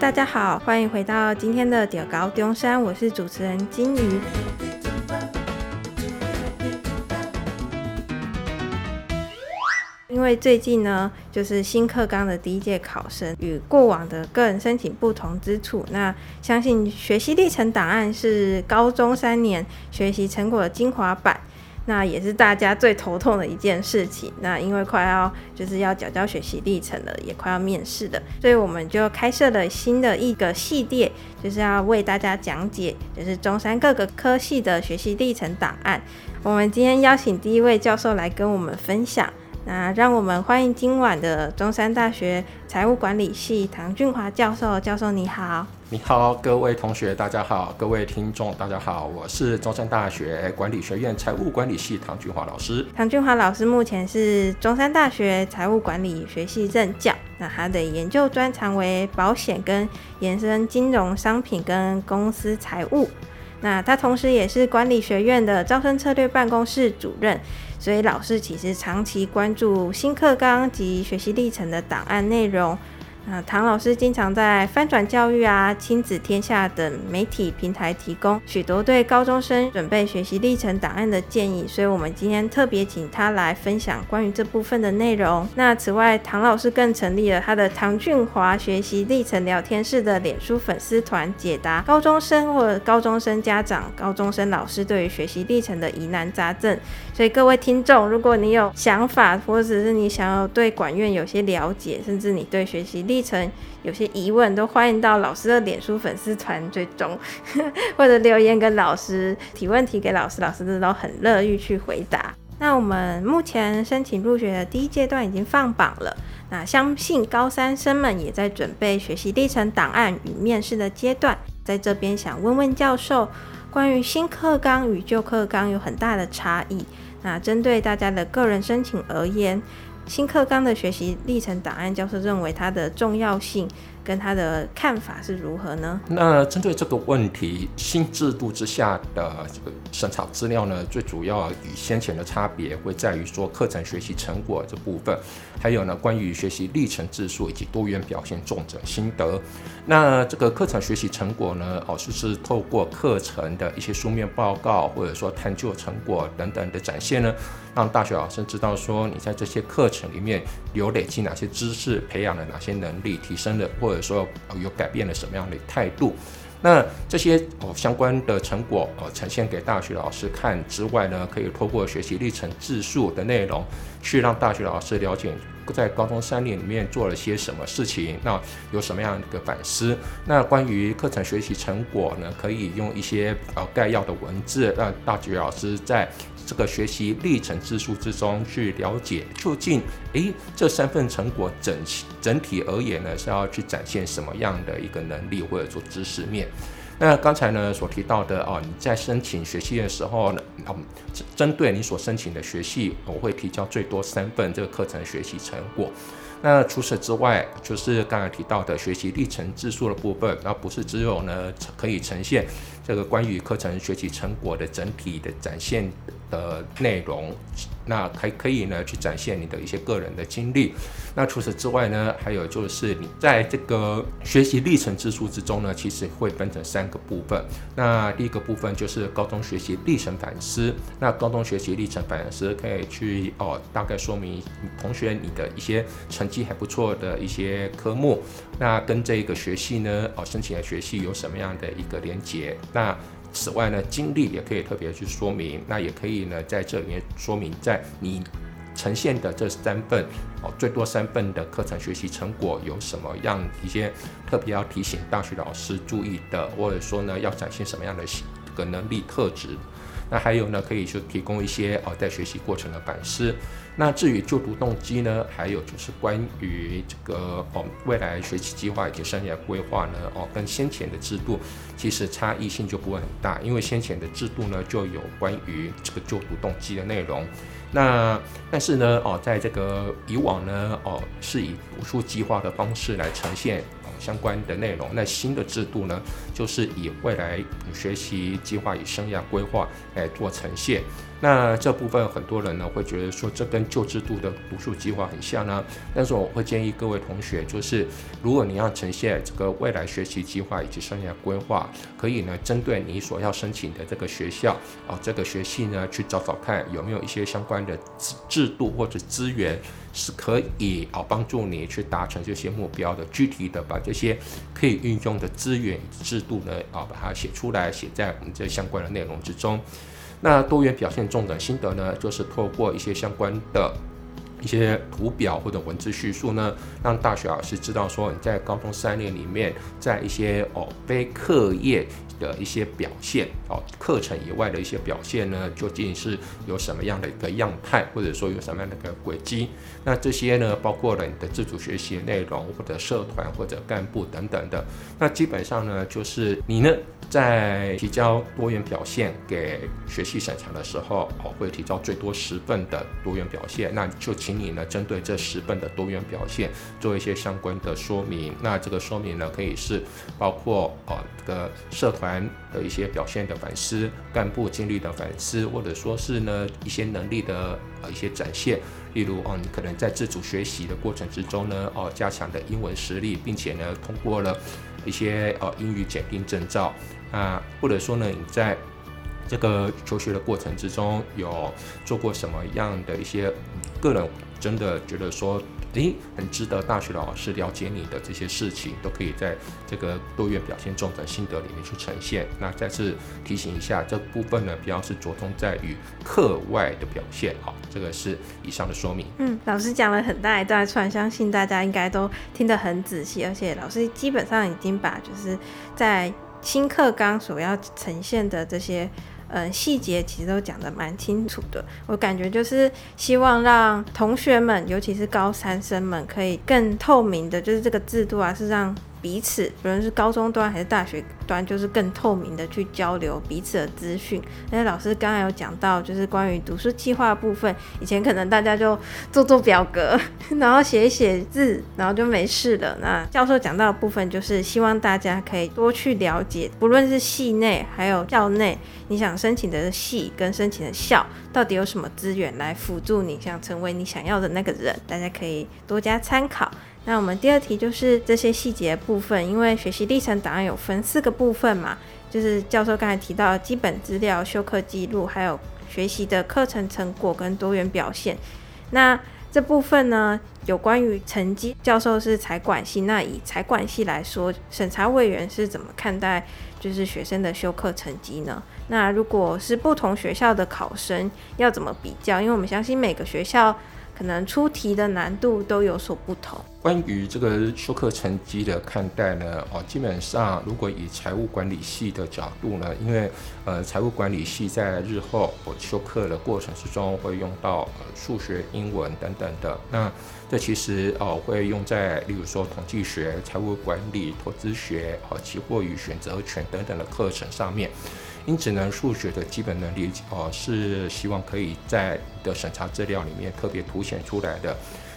大家好，欢迎回到今天的屌高中山，我是主持人金鱼。因为最近呢，就是新课纲的第一届考生与过往的个人申请不同之处，那相信学习历程档案是高中三年学习成果的精华版。那也是大家最头痛的一件事情。那因为快要就是要缴交学习历程了，也快要面试了，所以我们就开设了新的一个系列，就是要为大家讲解，就是中山各个科系的学习历程档案。我们今天邀请第一位教授来跟我们分享。那让我们欢迎今晚的中山大学财务管理系唐俊华教授。教授你好。你好，各位同学，大家好，各位听众，大家好，我是中山大学管理学院财务管理系唐俊华老师。唐俊华老师目前是中山大学财务管理学系任教，那他的研究专长为保险跟延伸金融商品跟公司财务。那他同时也是管理学院的招生策略办公室主任，所以老师其实长期关注新课纲及学习历程的档案内容。那唐老师经常在翻转教育啊、亲子天下等媒体平台提供许多对高中生准备学习历程档案的建议，所以我们今天特别请他来分享关于这部分的内容。那此外，唐老师更成立了他的唐俊华学习历程聊天室的脸书粉丝团，解答高中生或高中生家长、高中生老师对于学习历程的疑难杂症。所以各位听众，如果你有想法，或者是你想要对管院有些了解，甚至你对学习历历程有些疑问，都欢迎到老师的脸书粉丝团追踪，或者留言跟老师提问题给老师，老师都很乐意去回答。那我们目前申请入学的第一阶段已经放榜了，那相信高三生们也在准备学习历程档案与面试的阶段，在这边想问问教授，关于新课纲与旧课纲有很大的差异，那针对大家的个人申请而言，新课纲的学习历程档案，教授认为它的重要性跟他的看法是如何呢？那针对这个问题，新制度之下的这个审查资料呢，最主要与先前的差别会在于说课程学习成果这部分，还有呢关于学习历程字数以及多元表现重整心得。那这个课程学习成果呢，哦，就是透过课程的一些书面报告或者说探究成果等等的展现呢，让大学老师知道说你在这些课程里面有累积哪些知识，培养了哪些能力，提升了或者说有改变了什么样的态度？那这些哦相关的成果哦呈现给大学老师看之外呢，可以透过学习历程自述的内容，去让大学老师了解在高中三年里面做了些什么事情，那有什么样的一个反思？那关于课程学习成果呢，可以用一些呃概要的文字，让大学老师在。这个学习历程之书之中去了解究竟，诶，这三份成果整整体而言呢，是要去展现什么样的一个能力或者说知识面？那刚才呢所提到的哦，你在申请学系的时候呢，嗯，针对你所申请的学系，我会提交最多三份这个课程学习成果。那除此之外，就是刚才提到的学习历程字数的部分，那不是只有呢可以呈现这个关于课程学习成果的整体的展现。的内容，那还可以呢去展现你的一些个人的经历。那除此之外呢，还有就是你在这个学习历程自述之中呢，其实会分成三个部分。那第一个部分就是高中学习历程反思。那高中学习历程反思可以去哦，大概说明同学你的一些成绩还不错的一些科目，那跟这个学系呢哦申请的学系有什么样的一个连接？那此外呢，经历也可以特别去说明，那也可以呢，在这里面说明，在你呈现的这三份哦，最多三份的课程学习成果有什么样一些特别要提醒大学老师注意的，或者说呢，要展现什么样的个能力特质？那还有呢，可以去提供一些哦，在学习过程的反思。那至于就读动机呢，还有就是关于这个哦，未来学习计划以及生涯规划呢，哦，跟先前的制度其实差异性就不会很大，因为先前的制度呢就有关于这个就读动机的内容。那但是呢，哦，在这个以往呢，哦，是以读书计划的方式来呈现哦。相关的内容，那新的制度呢，就是以未来学习计划与生涯规划来做呈现。那这部分很多人呢会觉得说，这跟旧制度的读书计划很像呢。但是我会建议各位同学，就是如果你要呈现这个未来学习计划以及生涯规划，可以呢针对你所要申请的这个学校啊，这个学系呢去找找看有没有一些相关的制制度或者资源是可以啊帮助你去达成这些目标的。具体的把这些可以运用的资源制度呢啊把它写出来，写在我们这相关的内容之中。那多元表现重点心得呢，就是透过一些相关的一些图表或者文字叙述呢，让大学老师知道说你在高中三年里面，在一些哦非课业的一些表现哦，课程以外的一些表现呢，究竟是有什么样的一个样态，或者说有什么样的一个轨迹？那这些呢，包括了你的自主学习内容，或者社团或者干部等等的。那基本上呢，就是你呢。在提交多元表现给学系审查的时候，哦，会提交最多十份的多元表现，那就请你呢针对这十份的多元表现做一些相关的说明。那这个说明呢，可以是包括哦这个社团的一些表现的反思，干部经历的反思，或者说是呢一些能力的呃一些展现。例如哦，你可能在自主学习的过程之中呢，哦加强的英文实力，并且呢通过了一些呃英语检定证照。啊，或者说呢，你在这个求学的过程之中，有做过什么样的一些个人真的觉得说，诶，很值得大学老师了解你的这些事情，都可以在这个多元表现中的心得里面去呈现。那再次提醒一下，这部分呢，比较是着重在于课外的表现。好，这个是以上的说明。嗯，老师讲了很大一段串，相信大家应该都听得很仔细，而且老师基本上已经把就是在新课纲所要呈现的这些，嗯，细节其实都讲得蛮清楚的。我感觉就是希望让同学们，尤其是高三生们，可以更透明的，就是这个制度啊，是让。彼此，不论是高中端还是大学端，就是更透明的去交流彼此的资讯。而且老师刚才有讲到，就是关于读书计划部分，以前可能大家就做做表格，然后写一写字，然后就没事了。那教授讲到的部分，就是希望大家可以多去了解，不论是系内还有校内，你想申请的系跟申请的校，到底有什么资源来辅助你想成为你想要的那个人，大家可以多加参考。那我们第二题就是这些细节部分，因为学习历程档案有分四个部分嘛，就是教授刚才提到的基本资料、修课记录，还有学习的课程成果跟多元表现。那这部分呢，有关于成绩，教授是财管系，那以财管系来说，审查委员是怎么看待就是学生的修课成绩呢？那如果是不同学校的考生要怎么比较？因为我们相信每个学校。可能出题的难度都有所不同。关于这个修课成绩的看待呢，哦，基本上如果以财务管理系的角度呢，因为呃，财务管理系在日后我修课的过程之中会用到呃数学、英文等等的，那这其实哦会用在例如说统计学、财务管理、投资学、哦期货与选择权等等的课程上面。因此呢，数学的基本能力哦，是希望可以在的审查资料里面特别凸显出来的。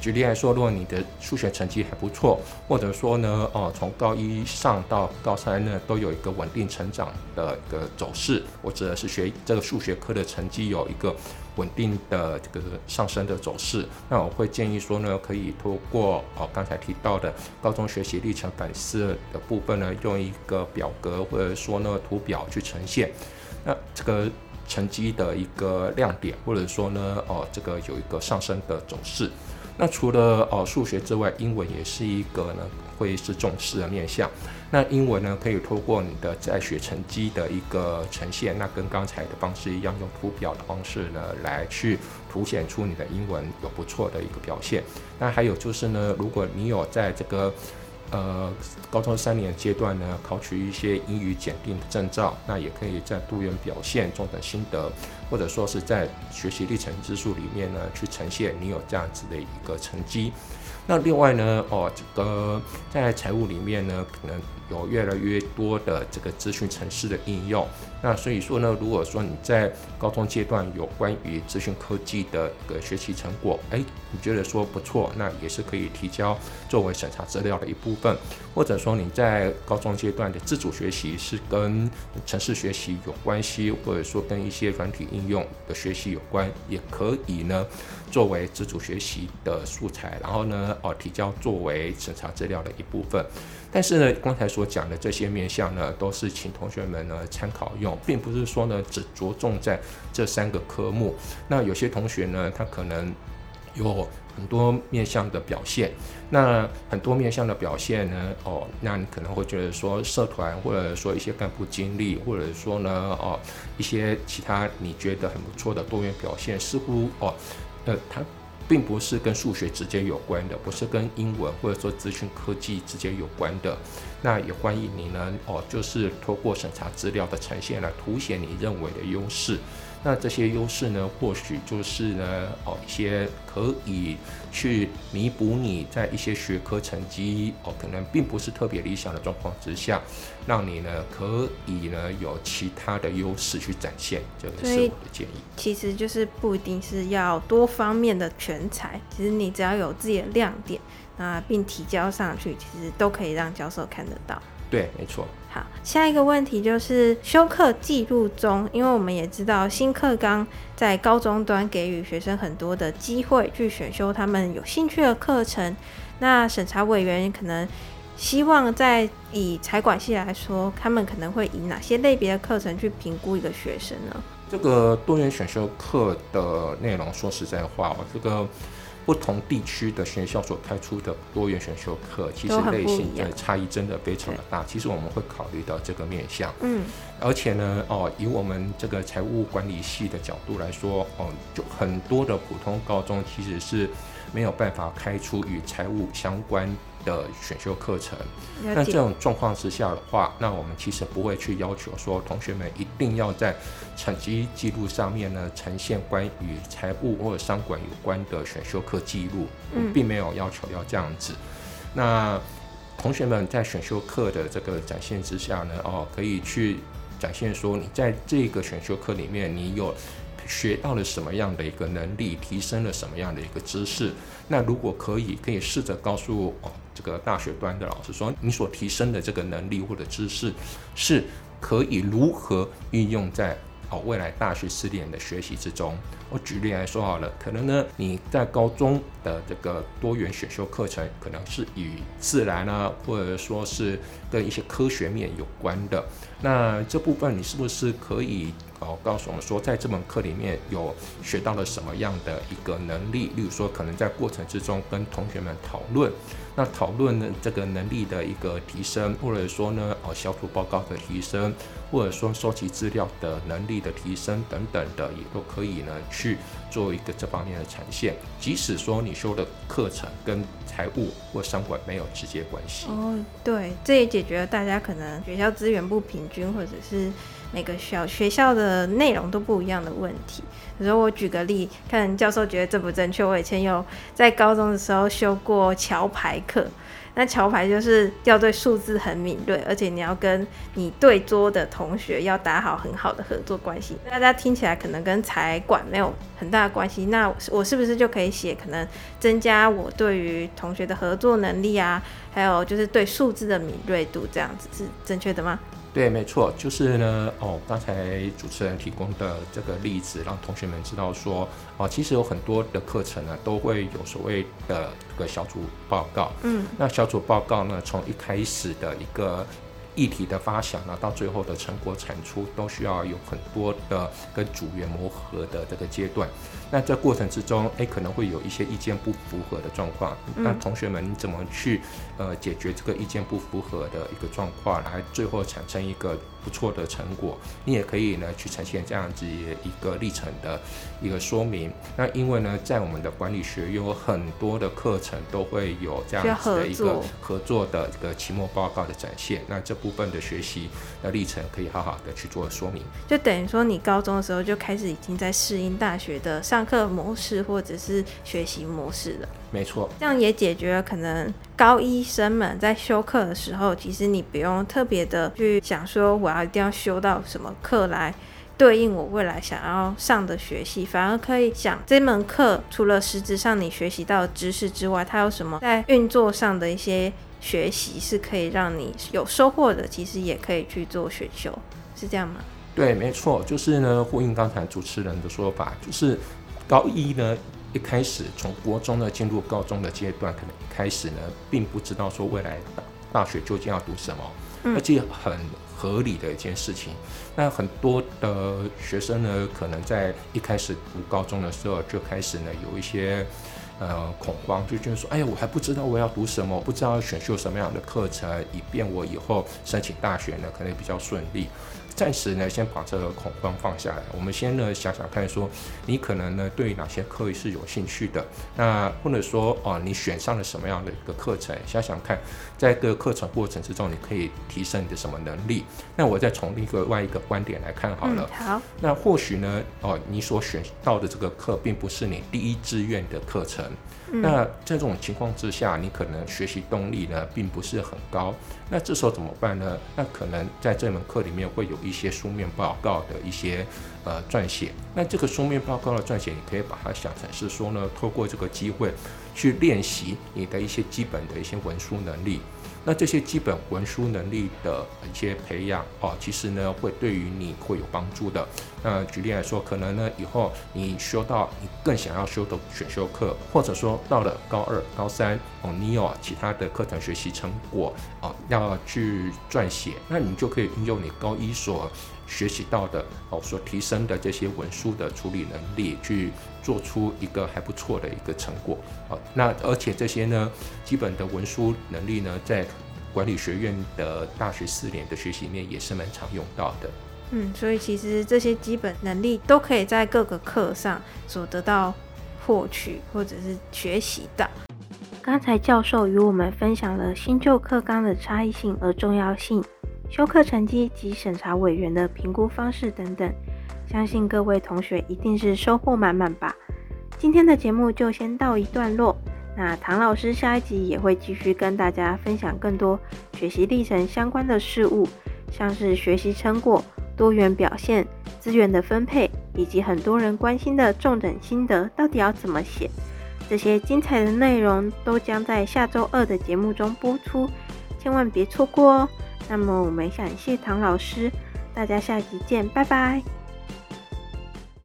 举例来说，如果你的数学成绩还不错，或者说呢，哦，从高一上到高三呢，都有一个稳定成长的一个走势，或者是学这个数学科的成绩有一个稳定的这个上升的走势，那我会建议说呢，可以通过哦刚才提到的高中学习历程反思的部分呢，用一个表格或者说呢图表去呈现，那这个成绩的一个亮点，或者说呢，哦这个有一个上升的走势。那除了呃数学之外，英文也是一个呢会是重视的面向。那英文呢可以透过你的在学成绩的一个呈现，那跟刚才的方式一样，用图表的方式呢来去凸显出你的英文有不错的一个表现。那还有就是呢，如果你有在这个呃，高中三年阶段呢，考取一些英语检定的证照，那也可以在多元表现中的心得，或者说是在学习历程之书里面呢，去呈现你有这样子的一个成绩。那另外呢，哦，这个在财务里面呢，可能有越来越多的这个资讯城市的应用。那所以说呢，如果说你在高中阶段有关于资讯科技的一个学习成果，哎，你觉得说不错，那也是可以提交作为审查资料的一部分。或者说你在高中阶段的自主学习是跟程式学习有关系，或者说跟一些软体应用的学习有关，也可以呢作为自主学习的素材，然后呢哦提交作为审查资料的一部分。但是呢，刚才所讲的这些面向呢，都是请同学们呢参考用，并不是说呢只着重在这三个科目。那有些同学呢，他可能有很多面向的表现。那很多面向的表现呢，哦，那你可能会觉得说社团，或者说一些干部经历，或者说呢，哦，一些其他你觉得很不错的多元表现，似乎哦，呃，他。并不是跟数学直接有关的，不是跟英文或者说资讯科技直接有关的。那也欢迎你呢，哦，就是透过审查资料的呈现来凸显你认为的优势。那这些优势呢，或许就是呢，哦，一些可以去弥补你在一些学科成绩哦，可能并不是特别理想的状况之下，让你呢可以呢有其他的优势去展现，这个是我的建议。其实就是不一定是要多方面的全才，其实你只要有自己的亮点，那并提交上去，其实都可以让教授看得到。对，没错。好，下一个问题就是修课记录中，因为我们也知道新课纲在高中端给予学生很多的机会去选修他们有兴趣的课程。那审查委员可能希望在以财管系来说，他们可能会以哪些类别的课程去评估一个学生呢？这个多元选修课的内容，说实在话，我这个。不同地区的学校所开出的多元选修课，其实类型的差异真的非常的大。其实我们会考虑到这个面向，嗯，而且呢，哦，以我们这个财务管理系的角度来说，哦，就很多的普通高中其实是没有办法开出与财务相关的选修课程，那这种状况之下的话，那我们其实不会去要求说同学们一定要在成绩记录上面呢呈现关于财务或者商管有关的选修课记录，嗯，并没有要求要这样子。那同学们在选修课的这个展现之下呢，哦，可以去展现说你在这个选修课里面你有学到了什么样的一个能力，提升了什么样的一个知识。那如果可以，可以试着告诉哦。这个大学端的老师说，你所提升的这个能力或者知识，是可以如何运用在哦未来大学四年的学习之中。我举例来说好了，可能呢你在高中的这个多元选修课程，可能是与自然啊，或者说是跟一些科学面有关的。那这部分你是不是可以哦告诉我们说，在这门课里面有学到了什么样的一个能力？例如说，可能在过程之中跟同学们讨论。那讨论呢，这个能力的一个提升，或者说呢，哦，小组报告的提升，或者说收集资料的能力的提升等等的，也都可以呢去做一个这方面的呈现。即使说你修的课程跟财务或商管没有直接关系。哦，对，这也解决了大家可能学校资源不平均，或者是。每个小学校的内容都不一样的问题。比如说，我举个例，看教授觉得正不正确。我以前有在高中的时候修过桥牌课，那桥牌就是要对数字很敏锐，而且你要跟你对桌的同学要打好很好的合作关系。大家听起来可能跟财管没有很大的关系，那我是不是就可以写可能增加我对于同学的合作能力啊，还有就是对数字的敏锐度，这样子是正确的吗？对，没错，就是呢，哦，刚才主持人提供的这个例子，让同学们知道说，哦，其实有很多的课程呢，都会有所谓的这个小组报告。嗯，那小组报告呢，从一开始的一个议题的发想呢，到最后的成果产出，都需要有很多的跟组员磨合的这个阶段。那这过程之中，哎，可能会有一些意见不符合的状况。那同学们，你怎么去呃解决这个意见不符合的一个状况，来最后产生一个不错的成果？你也可以呢去呈现这样子一个历程的一个说明。那因为呢，在我们的管理学有很多的课程都会有这样子的一个合作的一个期末报告的展现。那这部分的学习的历程，可以好好的去做说明。就等于说，你高中的时候就开始已经在适应大学的上课模式或者是学习模式的。没错，这样也解决了可能高一生们在修课的时候，其实你不用特别的去想说我要一定要修到什么课来对应我未来想要上的学习，反而可以想这门课除了实质上你学习到的知识之外，它有什么在运作上的一些学习是可以让你有收获的，其实也可以去做选修，是这样吗？对，没错，就是呢，呼应刚才主持人的说法，就是高一呢。一开始从国中呢进入高中的阶段，可能一开始呢并不知道说未来大大学究竟要读什么，而且很合理的一件事情。那很多的学生呢，可能在一开始读高中的时候就开始呢有一些呃恐慌，就觉得说，哎呀，我还不知道我要读什么，我不知道要选修什么样的课程，以便我以后申请大学呢可能比较顺利。暂时呢，先把这个恐慌放下来。我们先呢想想看，说你可能呢对哪些课是有兴趣的，那或者说哦，你选上了什么样的一个课程？想想看，在这个课程过程之中，你可以提升你的什么能力？那我再从另外一个观点来看好了。嗯、好。那或许呢，哦，你所选到的这个课并不是你第一志愿的课程。那在这种情况之下，你可能学习动力呢并不是很高。那这时候怎么办呢？那可能在这门课里面会有一些书面报告的一些呃撰写。那这个书面报告的撰写，你可以把它想成是说呢，透过这个机会去练习你的一些基本的一些文书能力。那这些基本文书能力的一些培养哦，其实呢会对于你会有帮助的。那举例来说，可能呢以后你修到你更想要修的选修课，或者说到了高二、高三哦，你有其他的课程学习成果哦要去撰写，那你就可以运用你高一所学习到的哦所提升的这些文书的处理能力去。做出一个还不错的一个成果啊，那而且这些呢，基本的文书能力呢，在管理学院的大学四年的学习里面也是蛮常用到的。嗯，所以其实这些基本能力都可以在各个课上所得到获取或者是学习的。刚才教授与我们分享了新旧课纲的差异性和重要性，修课成绩及审查委员的评估方式等等。相信各位同学一定是收获满满吧。今天的节目就先到一段落，那唐老师下一集也会继续跟大家分享更多学习历程相关的事物，像是学习成果、多元表现、资源的分配，以及很多人关心的重点心得到底要怎么写。这些精彩的内容都将在下周二的节目中播出，千万别错过哦。那么我们感谢唐老师，大家下集见，拜拜。